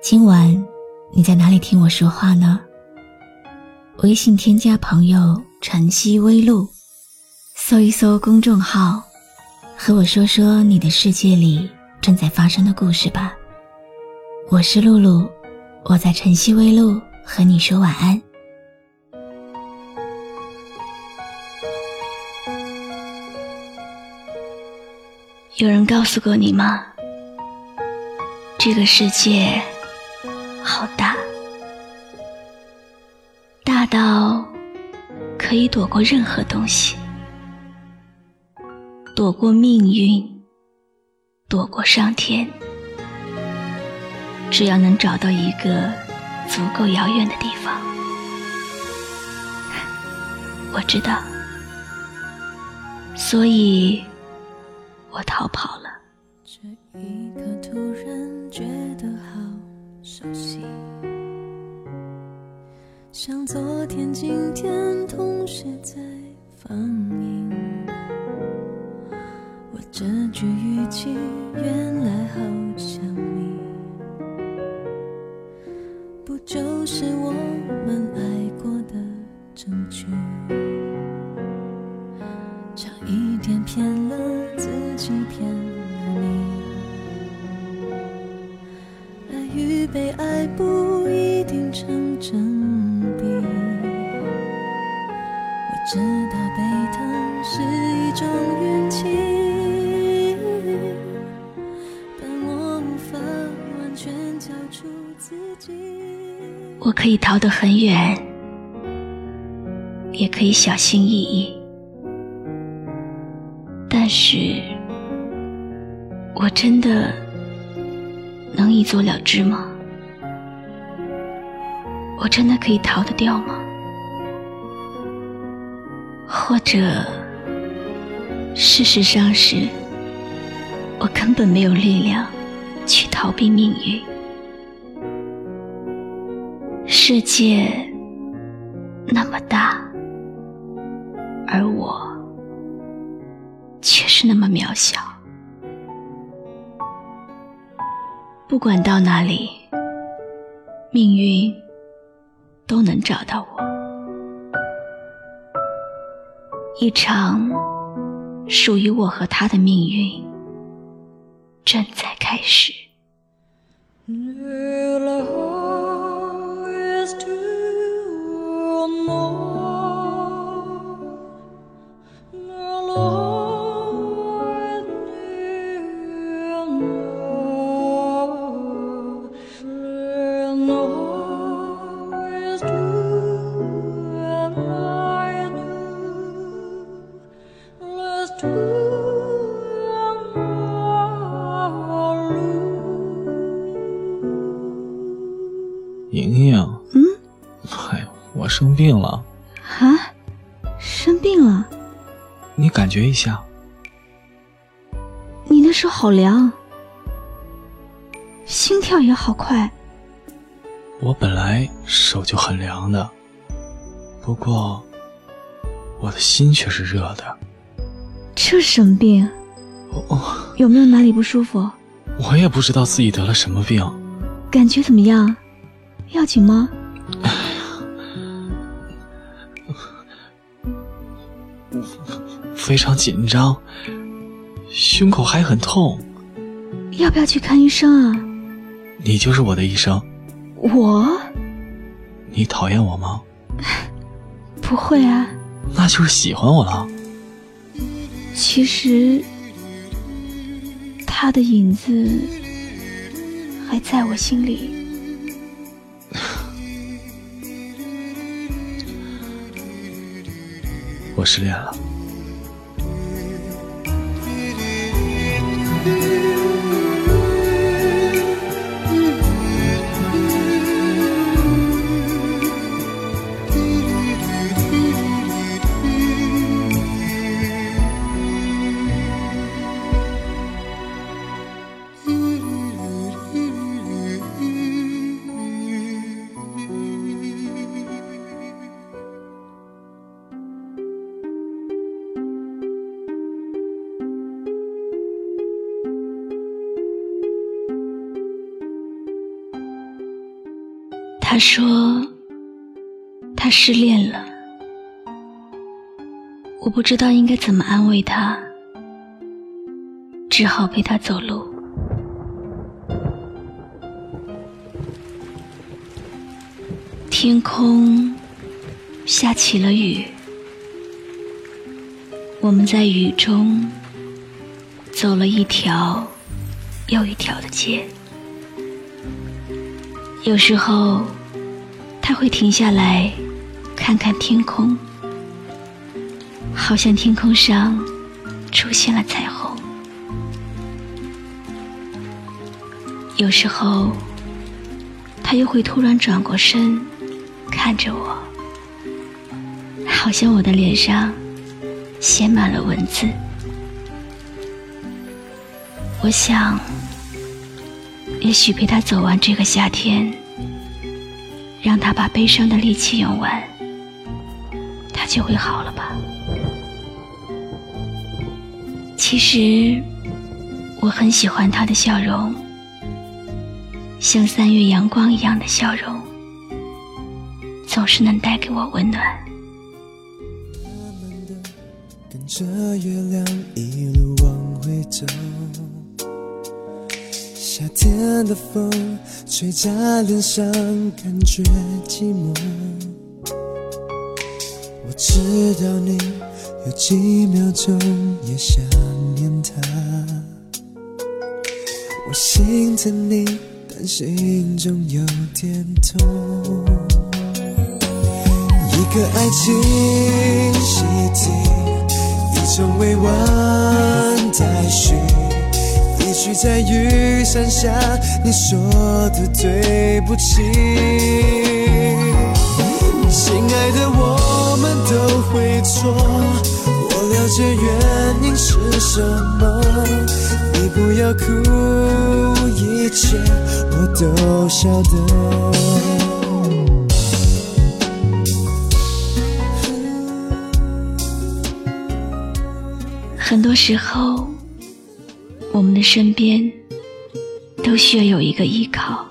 今晚你在哪里听我说话呢？微信添加朋友“晨曦微露”，搜一搜公众号，和我说说你的世界里正在发生的故事吧。我是露露，我在晨曦微露和你说晚安。有人告诉过你吗？这个世界好大，大到可以躲过任何东西，躲过命运，躲过上天。只要能找到一个足够遥远的地方，我知道，所以。我逃跑了。昨天、今天同时在放映。我这句语气原来好像你，不就是我们爱过的证据？差一点骗了。自己骗了你，爱与被爱不一定成正知道被疼是一种运气，但我无法完全交出自己。我可以逃得很远，也可以小心翼翼，但是。我真的能一走了之吗？我真的可以逃得掉吗？或者，事实上是，我根本没有力量去逃避命运。世界那么大，而我却是那么渺小。不管到哪里，命运都能找到我。一场属于我和他的命运正在开始。我生病了。啊，生病了？你感觉一下。你的手好凉，心跳也好快。我本来手就很凉的，不过我的心却是热的。这什么病？哦，有没有哪里不舒服？我也不知道自己得了什么病。感觉怎么样？要紧吗？非常紧张，胸口还很痛。要不要去看医生啊？你就是我的医生。我？你讨厌我吗？不会啊。那就是喜欢我了。其实，他的影子还在我心里。我失恋了。他说他失恋了，我不知道应该怎么安慰他，只好陪他走路。天空下起了雨，我们在雨中走了一条又一条的街。有时候，他会停下来看看天空，好像天空上出现了彩虹。有时候，他又会突然转过身，看着我，好像我的脸上写满了文字。我想。也许陪他走完这个夏天，让他把悲伤的力气用完，他就会好了吧？其实我很喜欢他的笑容，像三月阳光一样的笑容，总是能带给我温暖。跟着月亮一路往回走。夏天的风吹在脸上，感觉寂寞。我知道你有几秒钟也想念他，我心疼你，但心中有点痛。一个爱情习题，一种未完待续。许在雨伞下，你说的对不起。亲爱的，我们都会错，我了解原因是什么。你不要哭，一切我都晓得。很多时候。我们的身边都需要有一个依靠，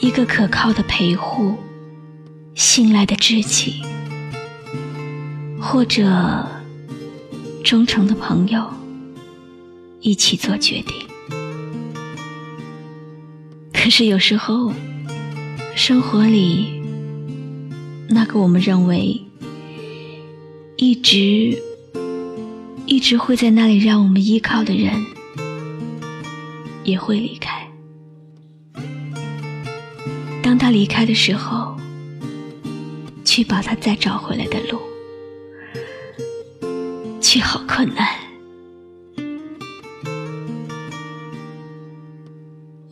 一个可靠的陪护，信赖的知己，或者忠诚的朋友，一起做决定。可是有时候，生活里那个我们认为一直。一直会在那里让我们依靠的人，也会离开。当他离开的时候，去把他再找回来的路，却好困难。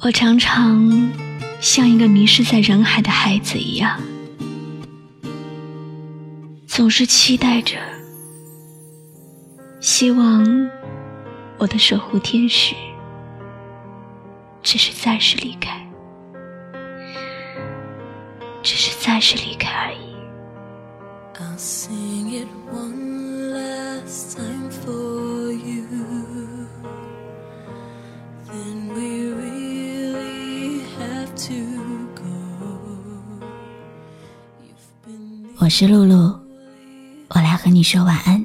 我常常像一个迷失在人海的孩子一样，总是期待着。希望我的守护天使只是暂时离开，只是暂时离开而已。我是露露，我来和你说晚安。